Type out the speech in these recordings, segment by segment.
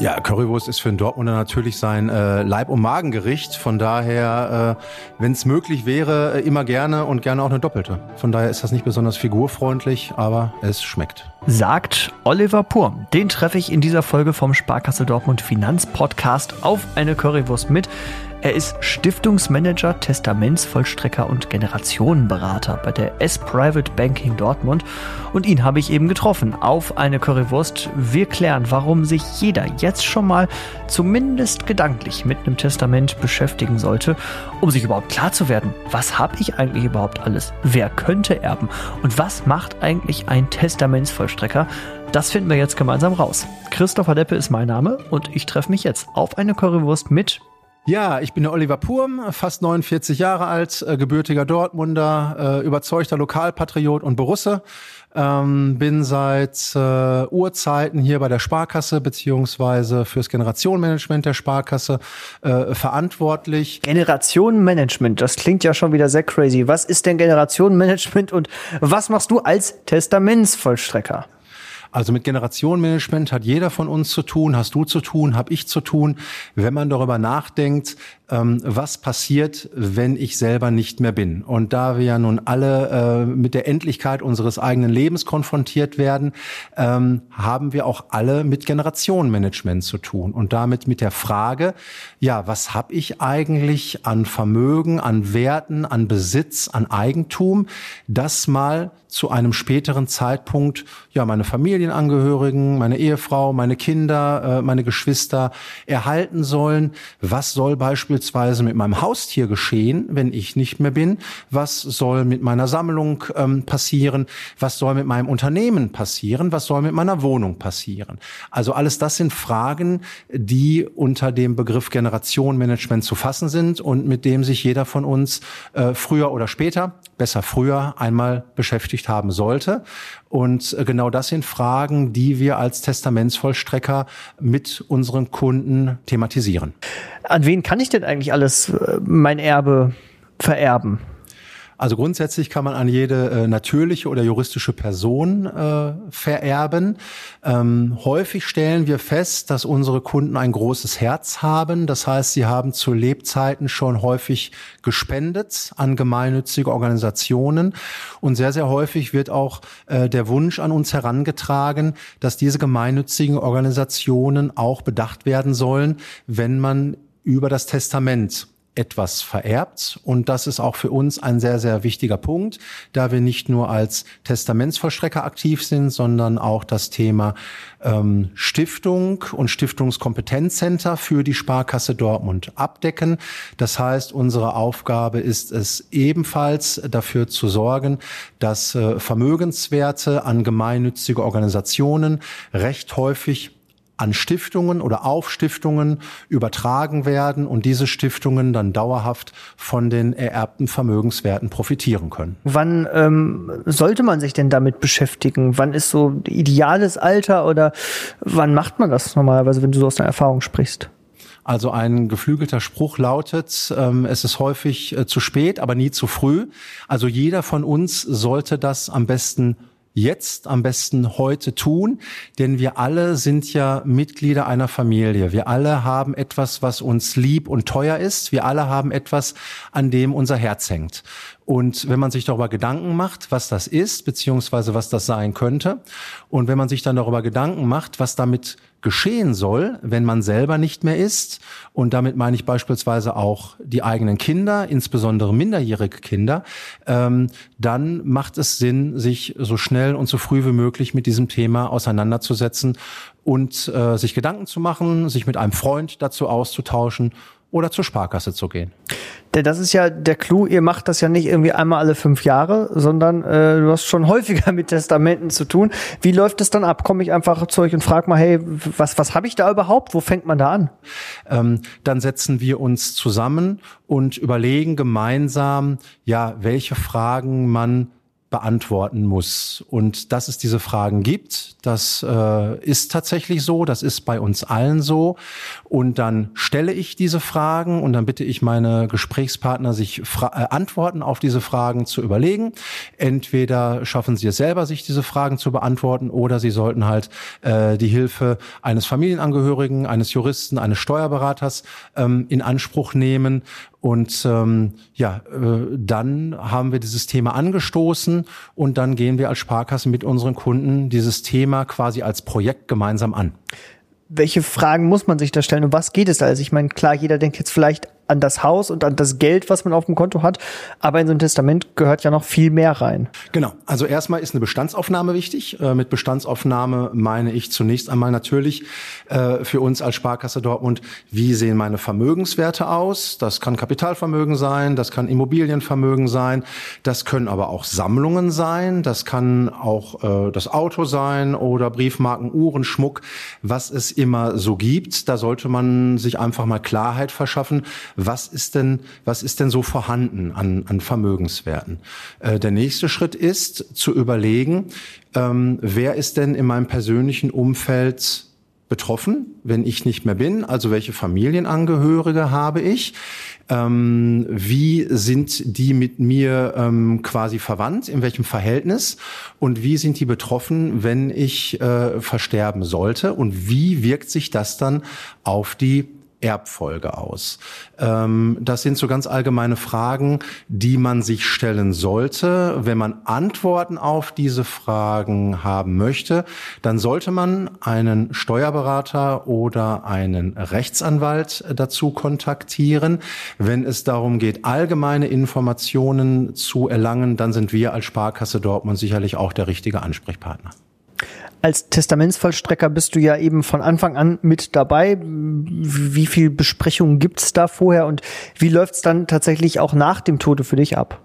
Ja, Currywurst ist für einen Dortmunder natürlich sein äh, Leib- und Magengericht. Von daher, äh, wenn es möglich wäre, äh, immer gerne und gerne auch eine doppelte. Von daher ist das nicht besonders figurfreundlich, aber es schmeckt. Sagt Oliver Purm. Den treffe ich in dieser Folge vom Sparkasse Dortmund Finanzpodcast auf eine Currywurst mit. Er ist Stiftungsmanager, Testamentsvollstrecker und Generationenberater bei der S-Private Banking Dortmund. Und ihn habe ich eben getroffen auf eine Currywurst. Wir klären, warum sich jeder jetzt schon mal zumindest gedanklich mit einem Testament beschäftigen sollte, um sich überhaupt klar zu werden, was habe ich eigentlich überhaupt alles? Wer könnte erben? Und was macht eigentlich ein Testamentsvollstrecker? Das finden wir jetzt gemeinsam raus. Christopher Deppe ist mein Name und ich treffe mich jetzt auf eine Currywurst mit ja, ich bin der Oliver Purm, fast 49 Jahre alt, äh, gebürtiger Dortmunder, äh, überzeugter Lokalpatriot und Borusse. Ähm, bin seit äh, Urzeiten hier bei der Sparkasse beziehungsweise fürs Generationenmanagement der Sparkasse äh, verantwortlich. Generationenmanagement, das klingt ja schon wieder sehr crazy. Was ist denn Generationenmanagement und was machst du als Testamentsvollstrecker? Also mit Generationenmanagement hat jeder von uns zu tun, hast du zu tun, habe ich zu tun, wenn man darüber nachdenkt, ähm, was passiert, wenn ich selber nicht mehr bin. Und da wir ja nun alle äh, mit der Endlichkeit unseres eigenen Lebens konfrontiert werden, ähm, haben wir auch alle mit Generationenmanagement zu tun und damit mit der Frage, ja, was habe ich eigentlich an Vermögen, an Werten, an Besitz, an Eigentum, das mal zu einem späteren Zeitpunkt ja meine Familienangehörigen, meine Ehefrau, meine Kinder, äh, meine Geschwister erhalten sollen. Was soll beispielsweise mit meinem Haustier geschehen, wenn ich nicht mehr bin? Was soll mit meiner Sammlung ähm, passieren? Was soll mit meinem Unternehmen passieren? Was soll mit meiner Wohnung passieren? Also alles das sind Fragen, die unter dem Begriff Generationenmanagement zu fassen sind und mit dem sich jeder von uns äh, früher oder später, besser früher, einmal beschäftigt haben sollte. Und äh, genau das sind Fragen, die wir als Testamentsvollstrecker mit unseren Kunden thematisieren. An wen kann ich denn eigentlich alles äh, mein Erbe vererben? Also grundsätzlich kann man an jede äh, natürliche oder juristische Person äh, vererben. Ähm, häufig stellen wir fest, dass unsere Kunden ein großes Herz haben. Das heißt, sie haben zu Lebzeiten schon häufig gespendet an gemeinnützige Organisationen. Und sehr, sehr häufig wird auch äh, der Wunsch an uns herangetragen, dass diese gemeinnützigen Organisationen auch bedacht werden sollen, wenn man über das Testament etwas vererbt. Und das ist auch für uns ein sehr, sehr wichtiger Punkt, da wir nicht nur als Testamentsvollstrecker aktiv sind, sondern auch das Thema ähm, Stiftung und Stiftungskompetenzzenter für die Sparkasse Dortmund abdecken. Das heißt, unsere Aufgabe ist es ebenfalls dafür zu sorgen, dass äh, Vermögenswerte an gemeinnützige Organisationen recht häufig an Stiftungen oder auf Stiftungen übertragen werden und diese Stiftungen dann dauerhaft von den ererbten Vermögenswerten profitieren können. Wann ähm, sollte man sich denn damit beschäftigen? Wann ist so ideales Alter oder wann macht man das normalerweise, wenn du so aus deiner Erfahrung sprichst? Also ein geflügelter Spruch lautet, ähm, es ist häufig äh, zu spät, aber nie zu früh. Also jeder von uns sollte das am besten jetzt am besten heute tun, denn wir alle sind ja Mitglieder einer Familie. Wir alle haben etwas, was uns lieb und teuer ist. Wir alle haben etwas, an dem unser Herz hängt. Und wenn man sich darüber Gedanken macht, was das ist, beziehungsweise was das sein könnte, und wenn man sich dann darüber Gedanken macht, was damit geschehen soll, wenn man selber nicht mehr ist, und damit meine ich beispielsweise auch die eigenen Kinder, insbesondere minderjährige Kinder, ähm, dann macht es Sinn, sich so schnell und so früh wie möglich mit diesem Thema auseinanderzusetzen und äh, sich Gedanken zu machen, sich mit einem Freund dazu auszutauschen oder zur Sparkasse zu gehen. Denn das ist ja der Clou, ihr macht das ja nicht irgendwie einmal alle fünf Jahre, sondern äh, du hast schon häufiger mit Testamenten zu tun. Wie läuft es dann ab? Komme ich einfach zu euch und frage mal, hey, was, was habe ich da überhaupt? Wo fängt man da an? Ähm, dann setzen wir uns zusammen und überlegen gemeinsam, ja, welche Fragen man beantworten muss und dass es diese Fragen gibt. Das äh, ist tatsächlich so, das ist bei uns allen so. Und dann stelle ich diese Fragen und dann bitte ich meine Gesprächspartner, sich Fra äh, Antworten auf diese Fragen zu überlegen. Entweder schaffen sie es selber, sich diese Fragen zu beantworten, oder sie sollten halt äh, die Hilfe eines Familienangehörigen, eines Juristen, eines Steuerberaters ähm, in Anspruch nehmen. Und ähm, ja, äh, dann haben wir dieses Thema angestoßen und dann gehen wir als Sparkasse mit unseren Kunden dieses Thema quasi als Projekt gemeinsam an. Welche Fragen muss man sich da stellen und was geht es da? Also ich meine, klar, jeder denkt jetzt vielleicht an das Haus und an das Geld, was man auf dem Konto hat. Aber in so ein Testament gehört ja noch viel mehr rein. Genau. Also erstmal ist eine Bestandsaufnahme wichtig. Äh, mit Bestandsaufnahme meine ich zunächst einmal natürlich äh, für uns als Sparkasse Dortmund, wie sehen meine Vermögenswerte aus? Das kann Kapitalvermögen sein, das kann Immobilienvermögen sein, das können aber auch Sammlungen sein, das kann auch äh, das Auto sein oder Briefmarken, Uhren, Schmuck, was es immer so gibt. Da sollte man sich einfach mal Klarheit verschaffen, was ist denn, was ist denn so vorhanden an, an Vermögenswerten? Äh, der nächste Schritt ist zu überlegen, ähm, wer ist denn in meinem persönlichen Umfeld betroffen, wenn ich nicht mehr bin? Also welche Familienangehörige habe ich? Ähm, wie sind die mit mir ähm, quasi verwandt? In welchem Verhältnis? Und wie sind die betroffen, wenn ich äh, versterben sollte? Und wie wirkt sich das dann auf die Erbfolge aus? Ähm, das sind so ganz allgemeine Fragen, die man sich stellen sollte. Wenn man Antworten auf diese Fragen haben möchte, dann sollte man einen Steuerberater oder einen Rechtsanwalt dazu kontaktieren. Wenn es darum geht, allgemeine Informationen zu erlangen, dann sind wir als Sparkasse Dortmund sicherlich auch der richtige Ansprechpartner als Testamentsvollstrecker bist du ja eben von Anfang an mit dabei. Wie viel Besprechungen gibt's da vorher und wie läuft's dann tatsächlich auch nach dem Tode für dich ab?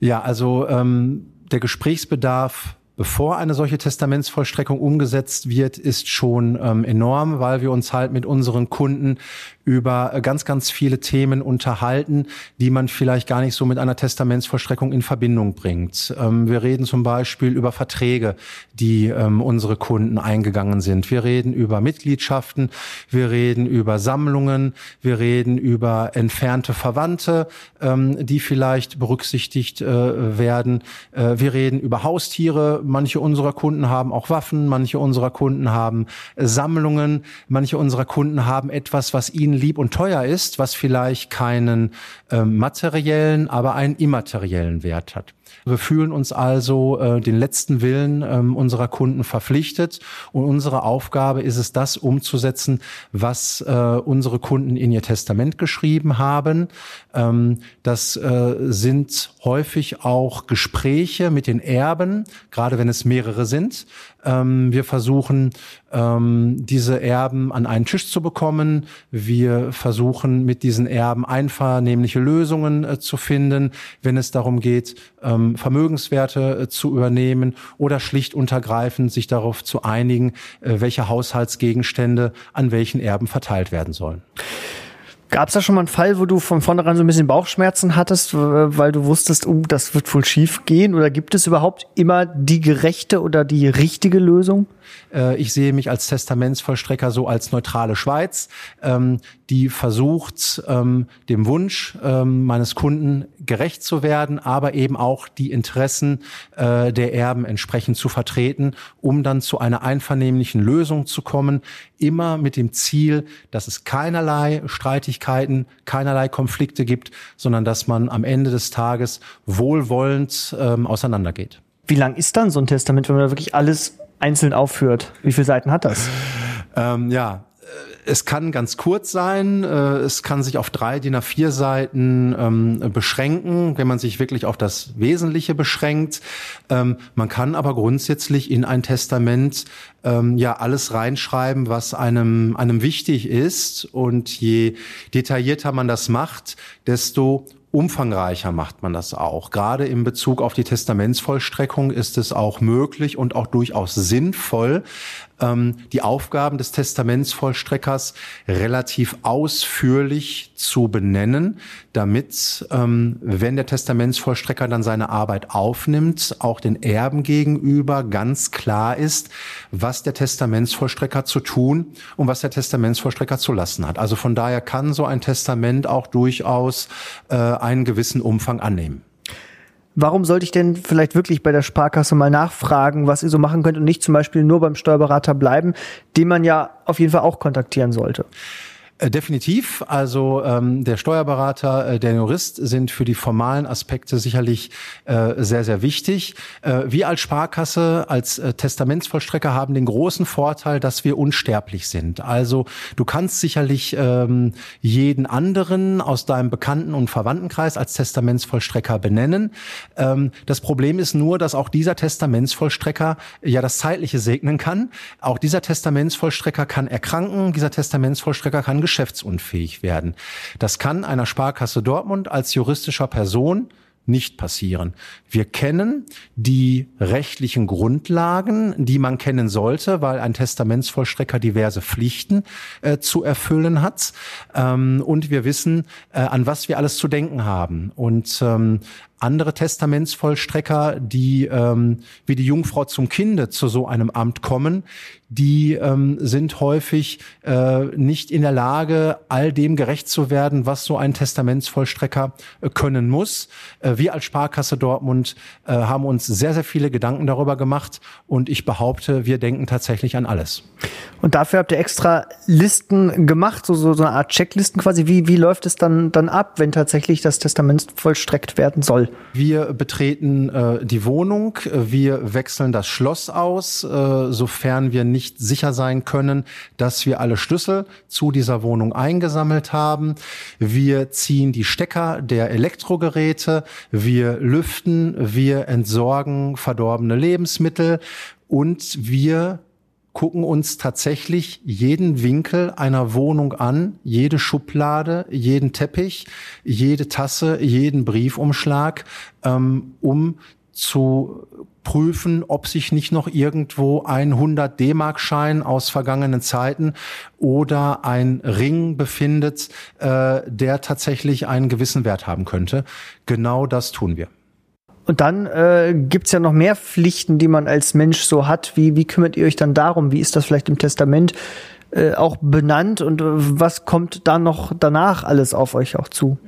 Ja, also ähm, der Gesprächsbedarf bevor eine solche Testamentsvollstreckung umgesetzt wird, ist schon ähm, enorm, weil wir uns halt mit unseren Kunden über ganz, ganz viele Themen unterhalten, die man vielleicht gar nicht so mit einer Testamentsvollstreckung in Verbindung bringt. Ähm, wir reden zum Beispiel über Verträge, die ähm, unsere Kunden eingegangen sind. Wir reden über Mitgliedschaften, wir reden über Sammlungen, wir reden über entfernte Verwandte, ähm, die vielleicht berücksichtigt äh, werden. Äh, wir reden über Haustiere. Manche unserer Kunden haben auch Waffen, manche unserer Kunden haben Sammlungen, manche unserer Kunden haben etwas, was ihnen lieb und teuer ist, was vielleicht keinen äh, materiellen, aber einen immateriellen Wert hat. Wir fühlen uns also äh, den letzten Willen ähm, unserer Kunden verpflichtet und unsere Aufgabe ist es, das umzusetzen, was äh, unsere Kunden in ihr Testament geschrieben haben. Ähm, das äh, sind häufig auch Gespräche mit den Erben, gerade wenn es mehrere sind. Ähm, wir versuchen, ähm, diese Erben an einen Tisch zu bekommen. Wir versuchen, mit diesen Erben einvernehmliche Lösungen äh, zu finden, wenn es darum geht, ähm, Vermögenswerte äh, zu übernehmen oder schlicht untergreifend sich darauf zu einigen, äh, welche Haushaltsgegenstände an welchen Erben verteilt werden sollen. Gab es da schon mal einen Fall, wo du von vornherein so ein bisschen Bauchschmerzen hattest, weil du wusstest, oh, das wird wohl schief gehen? Oder gibt es überhaupt immer die gerechte oder die richtige Lösung? Äh, ich sehe mich als Testamentsvollstrecker so als neutrale Schweiz, ähm, die versucht, ähm, dem Wunsch ähm, meines Kunden gerecht zu werden, aber eben auch die Interessen äh, der Erben entsprechend zu vertreten, um dann zu einer einvernehmlichen Lösung zu kommen, immer mit dem Ziel, dass es keinerlei Streitigkeiten, keinerlei Konflikte gibt, sondern dass man am Ende des Tages wohlwollend auseinandergeht. Wie lang ist dann so ein Testament, wenn man da wirklich alles einzeln aufführt. Wie viele Seiten hat das? Ähm, ja, es kann ganz kurz sein, äh, es kann sich auf drei DIN A4 Seiten ähm, beschränken, wenn man sich wirklich auf das Wesentliche beschränkt. Ähm, man kann aber grundsätzlich in ein Testament ähm, ja alles reinschreiben, was einem, einem wichtig ist. Und je detaillierter man das macht, desto umfangreicher macht man das auch. Gerade in Bezug auf die Testamentsvollstreckung ist es auch möglich und auch durchaus sinnvoll, ähm, die Aufgaben des Testamentsvollstreckers relativ ausführlich zu benennen, damit, ähm, wenn der Testamentsvollstrecker dann seine Arbeit aufnimmt, auch den Erben gegenüber ganz klar ist, was der Testamentsvollstrecker zu tun und was der Testamentsvollstrecker zu lassen hat. Also von daher kann so ein Testament auch durchaus äh, einen gewissen Umfang annehmen. Warum sollte ich denn vielleicht wirklich bei der Sparkasse mal nachfragen, was ihr so machen könnt und nicht zum Beispiel nur beim Steuerberater bleiben, den man ja auf jeden Fall auch kontaktieren sollte? Äh, definitiv. Also ähm, der Steuerberater, äh, der Jurist sind für die formalen Aspekte sicherlich äh, sehr, sehr wichtig. Äh, wir als Sparkasse, als äh, Testamentsvollstrecker haben den großen Vorteil, dass wir unsterblich sind. Also du kannst sicherlich ähm, jeden anderen aus deinem Bekannten- und Verwandtenkreis als Testamentsvollstrecker benennen. Ähm, das Problem ist nur, dass auch dieser Testamentsvollstrecker ja das Zeitliche segnen kann. Auch dieser Testamentsvollstrecker kann erkranken, dieser Testamentsvollstrecker kann geschäftsunfähig werden. Das kann einer Sparkasse Dortmund als juristischer Person nicht passieren. Wir kennen die rechtlichen Grundlagen, die man kennen sollte, weil ein Testamentsvollstrecker diverse Pflichten äh, zu erfüllen hat. Ähm, und wir wissen, äh, an was wir alles zu denken haben. Und ähm, andere Testamentsvollstrecker, die ähm, wie die Jungfrau zum Kinde zu so einem Amt kommen, die ähm, sind häufig äh, nicht in der Lage, all dem gerecht zu werden, was so ein Testamentsvollstrecker äh, können muss. Äh, wir als Sparkasse Dortmund äh, haben uns sehr, sehr viele Gedanken darüber gemacht und ich behaupte, wir denken tatsächlich an alles. Und dafür habt ihr extra Listen gemacht, so, so, so eine Art Checklisten quasi. Wie, wie läuft es dann, dann ab, wenn tatsächlich das Testament vollstreckt werden soll? Wir betreten äh, die Wohnung, wir wechseln das Schloss aus, äh, sofern wir nicht sicher sein können, dass wir alle Schlüssel zu dieser Wohnung eingesammelt haben. Wir ziehen die Stecker der Elektrogeräte, wir lüften, wir entsorgen verdorbene Lebensmittel. Und wir gucken uns tatsächlich jeden Winkel einer Wohnung an, jede Schublade, jeden Teppich, jede Tasse, jeden Briefumschlag, ähm, um zu prüfen, ob sich nicht noch irgendwo ein 100 D-Mark-Schein aus vergangenen Zeiten oder ein Ring befindet, äh, der tatsächlich einen gewissen Wert haben könnte. Genau das tun wir. Und dann äh, gibt ja noch mehr Pflichten, die man als Mensch so hat. Wie, wie kümmert ihr euch dann darum? Wie ist das vielleicht im Testament äh, auch benannt und äh, was kommt da noch danach alles auf euch auch zu?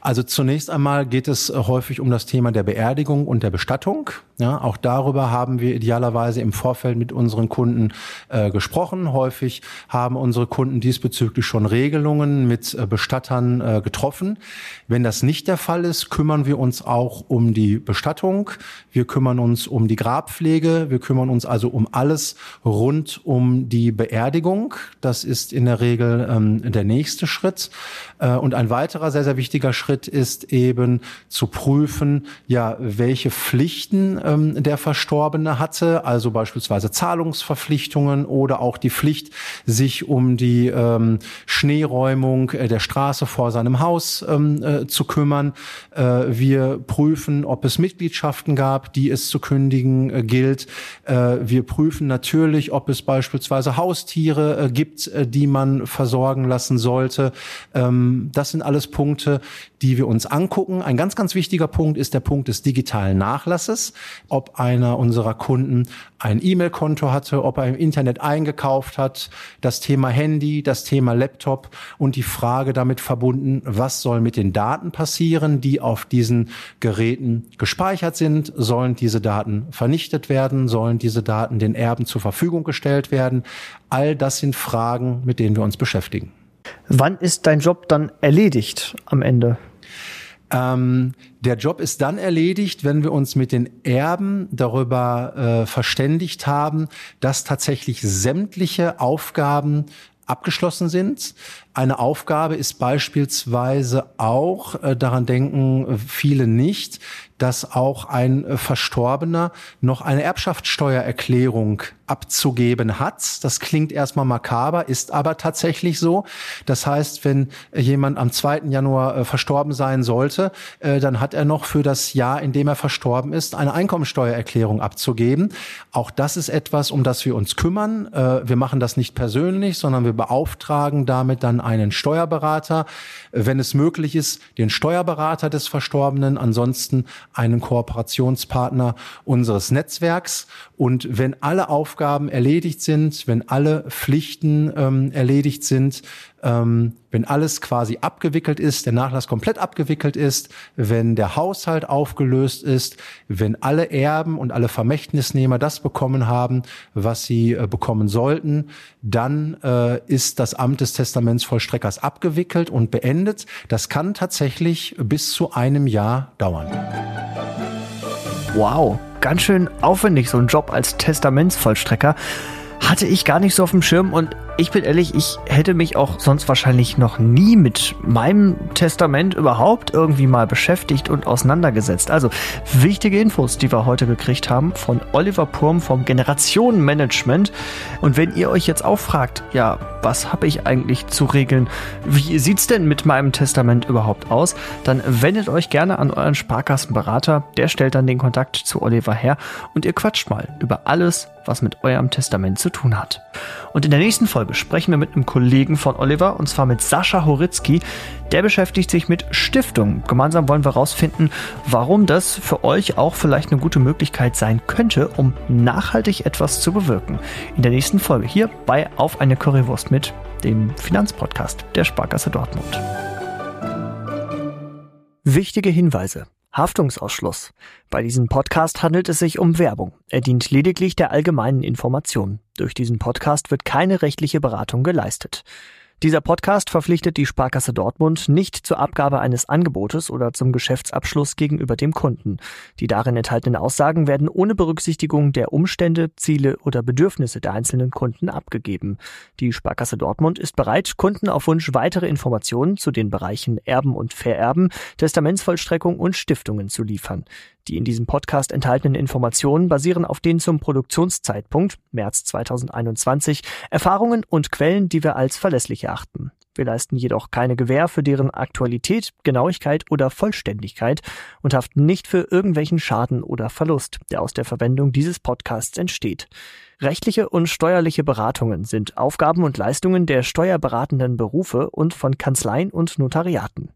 Also zunächst einmal geht es häufig um das Thema der Beerdigung und der Bestattung. Ja, auch darüber haben wir idealerweise im Vorfeld mit unseren Kunden äh, gesprochen. Häufig haben unsere Kunden diesbezüglich schon Regelungen mit äh, Bestattern äh, getroffen. Wenn das nicht der Fall ist, kümmern wir uns auch um die Bestattung. Wir kümmern uns um die Grabpflege. Wir kümmern uns also um alles rund um die Beerdigung. Das ist in der Regel ähm, der nächste Schritt. Äh, und ein weiterer sehr, sehr wichtiger Schritt ist eben zu prüfen, ja, welche Pflichten ähm, der Verstorbene hatte, also beispielsweise Zahlungsverpflichtungen oder auch die Pflicht, sich um die ähm, Schneeräumung äh, der Straße vor seinem Haus ähm, äh, zu kümmern. Äh, wir prüfen, ob es Mitgliedschaften gab, die es zu kündigen äh, gilt. Äh, wir prüfen natürlich, ob es beispielsweise Haustiere äh, gibt, die man versorgen lassen sollte. Ähm, das sind alles Punkte, die wir uns angucken. Ein ganz, ganz wichtiger Punkt ist der Punkt des digitalen Nachlasses. Ob einer unserer Kunden ein E-Mail-Konto hatte, ob er im Internet eingekauft hat, das Thema Handy, das Thema Laptop und die Frage damit verbunden, was soll mit den Daten passieren, die auf diesen Geräten gespeichert sind? Sollen diese Daten vernichtet werden? Sollen diese Daten den Erben zur Verfügung gestellt werden? All das sind Fragen, mit denen wir uns beschäftigen. Wann ist dein Job dann erledigt am Ende? Ähm, der Job ist dann erledigt, wenn wir uns mit den Erben darüber äh, verständigt haben, dass tatsächlich sämtliche Aufgaben abgeschlossen sind. Eine Aufgabe ist beispielsweise auch, äh, daran denken viele nicht, dass auch ein äh, Verstorbener noch eine Erbschaftssteuererklärung abzugeben hat. Das klingt erstmal makaber, ist aber tatsächlich so. Das heißt, wenn jemand am 2. Januar äh, verstorben sein sollte, äh, dann hat er noch für das Jahr, in dem er verstorben ist, eine Einkommensteuererklärung abzugeben. Auch das ist etwas, um das wir uns kümmern. Äh, wir machen das nicht persönlich, sondern wir beauftragen damit dann einen Steuerberater, wenn es möglich ist, den Steuerberater des Verstorbenen, ansonsten einen Kooperationspartner unseres Netzwerks. Und wenn alle Aufgaben erledigt sind, wenn alle Pflichten ähm, erledigt sind, ähm, wenn alles quasi abgewickelt ist, der Nachlass komplett abgewickelt ist, wenn der Haushalt aufgelöst ist, wenn alle Erben und alle Vermächtnisnehmer das bekommen haben, was sie äh, bekommen sollten, dann äh, ist das Amt des Testamentsvollstreckers abgewickelt und beendet. Das kann tatsächlich bis zu einem Jahr dauern. Wow, ganz schön aufwendig so ein Job als Testamentsvollstrecker. Hatte ich gar nicht so auf dem Schirm und ich bin ehrlich, ich hätte mich auch sonst wahrscheinlich noch nie mit meinem Testament überhaupt irgendwie mal beschäftigt und auseinandergesetzt. Also wichtige Infos, die wir heute gekriegt haben von Oliver Purm vom Generationenmanagement. Und wenn ihr euch jetzt auch fragt, ja, was habe ich eigentlich zu regeln? Wie sieht's denn mit meinem Testament überhaupt aus? Dann wendet euch gerne an euren Sparkassenberater. Der stellt dann den Kontakt zu Oliver her und ihr quatscht mal über alles, was mit eurem Testament zu tun hat. Und in der nächsten Folge sprechen wir mit einem Kollegen von Oliver, und zwar mit Sascha Horitzky. Der beschäftigt sich mit Stiftungen. Gemeinsam wollen wir herausfinden, warum das für euch auch vielleicht eine gute Möglichkeit sein könnte, um nachhaltig etwas zu bewirken. In der nächsten Folge hier bei Auf eine Currywurst mit dem Finanzpodcast der Sparkasse Dortmund. Wichtige Hinweise. Haftungsausschluss. Bei diesem Podcast handelt es sich um Werbung. Er dient lediglich der allgemeinen Information. Durch diesen Podcast wird keine rechtliche Beratung geleistet. Dieser Podcast verpflichtet die Sparkasse Dortmund nicht zur Abgabe eines Angebotes oder zum Geschäftsabschluss gegenüber dem Kunden. Die darin enthaltenen Aussagen werden ohne Berücksichtigung der Umstände, Ziele oder Bedürfnisse der einzelnen Kunden abgegeben. Die Sparkasse Dortmund ist bereit, Kunden auf Wunsch weitere Informationen zu den Bereichen Erben und Vererben, Testamentsvollstreckung und Stiftungen zu liefern. Die in diesem Podcast enthaltenen Informationen basieren auf den zum Produktionszeitpunkt März 2021 Erfahrungen und Quellen, die wir als erachten. Wir leisten jedoch keine Gewähr für deren Aktualität, Genauigkeit oder Vollständigkeit und haften nicht für irgendwelchen Schaden oder Verlust, der aus der Verwendung dieses Podcasts entsteht. Rechtliche und steuerliche Beratungen sind Aufgaben und Leistungen der steuerberatenden Berufe und von Kanzleien und Notariaten.